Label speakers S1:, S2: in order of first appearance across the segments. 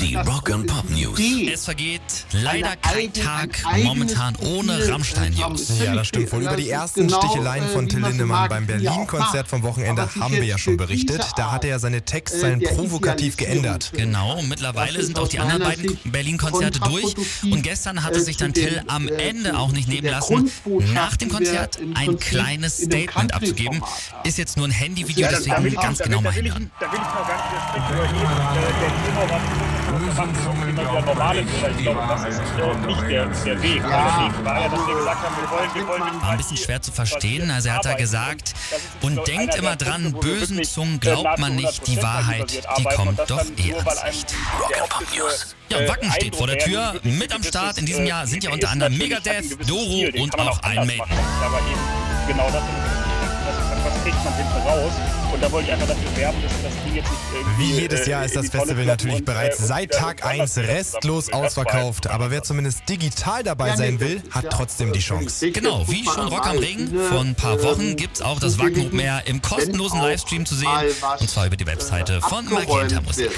S1: Die Rock and Pop News.
S2: Es vergeht leider kein Tag momentan ohne Rammstein-News.
S3: Ja, das stimmt wohl. Über die ersten
S4: Genau,
S3: Sticheleien von
S4: äh,
S3: Till Lindemann beim Berlin-Konzert vom Wochenende haben wir ja schon berichtet. Da hatte er seine
S4: Art,
S3: Textzeilen
S4: äh,
S3: provokativ geändert.
S2: Genau, mittlerweile sind auch die anderen beiden Berlin-Konzerte durch. Und gestern hatte sich dann Till am Ende auch nicht nehmen lassen, nach dem Konzert ein kleines Statement abzugeben. Ist jetzt nur ein Handyvideo, deswegen ganz genau mal
S5: da will ich-
S2: hinhören.
S5: Da will ich noch gar nicht äh, der Tenor, was gemacht ist, immer wieder normale Bilder. Ich glaube, das ist äh, nicht der, der Weg. Der Weg war ja, dass wir gesagt haben, wir wollen, wir wollen mit
S2: ein bisschen schwer zu verstehen. Also er hat da gesagt, und denkt immer dran, bösen Zungen glaubt man nicht, die Wahrheit, die kommt doch eh ans Licht. Ja, Wacken steht vor der Tür. Mit am Start in diesem Jahr sind ja unter anderem Megadeth, Doro und auch Iron Maiden.
S5: Aber eben genau das, was, was kriegt man hinten raus. Und da wollte ich einfach dafür werben, dass das Ding jetzt nicht irgendwie,
S3: Wie jedes
S5: äh,
S3: Jahr ist das Festival natürlich
S5: und,
S3: bereits
S5: äh, und
S3: seit Tag
S5: irgendwo
S3: 1
S5: anders
S3: restlos ausverkauft. Aber wer zumindest digital dabei sein will, hat trotzdem die Chance.
S2: Genau, wie schon Rock am Ring. Vor ein paar Wochen gibt es auch das Wacken Air im kostenlosen Livestream zu sehen. Und zwar über die Webseite von Magenta Musik.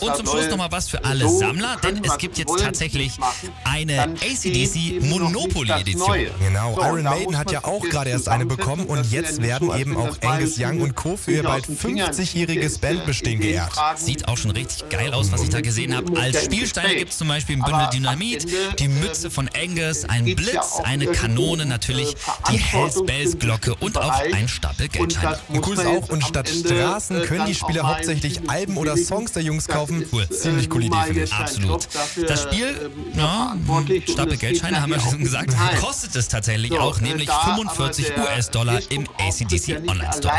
S2: Und zum Schluss nochmal was für alle Sammler, denn es gibt jetzt tatsächlich eine ACDC Monopoly Edition.
S3: Genau, Iron Maiden hat ja auch gerade erst eine bekommen und jetzt werden eben auch Angus Young und Co. für ihr bald 50-jähriges Bandbestehen geehrt.
S2: Sieht auch schon richtig geil aus, was ich da gesehen habe. Als Spielsteine gibt es zum Beispiel ein Bündel Dynamit, die Mütze von Angus, ein Blitz, eine Kanone natürlich, die Hells Bells Glocke und auch ein Stapel Geldscheine.
S3: Und cool ist auch, und statt Straßen können die Spieler hauptsächlich Alben oder Songs der Jungs kaufen.
S2: Cool.
S3: Ziemlich coole Idee, finde ich.
S2: Absolut. Das Spiel, ja, Stapel Geldscheine haben wir schon gesagt, kostet es tatsächlich auch, nämlich 45 US-Dollar im ACDC Online Store.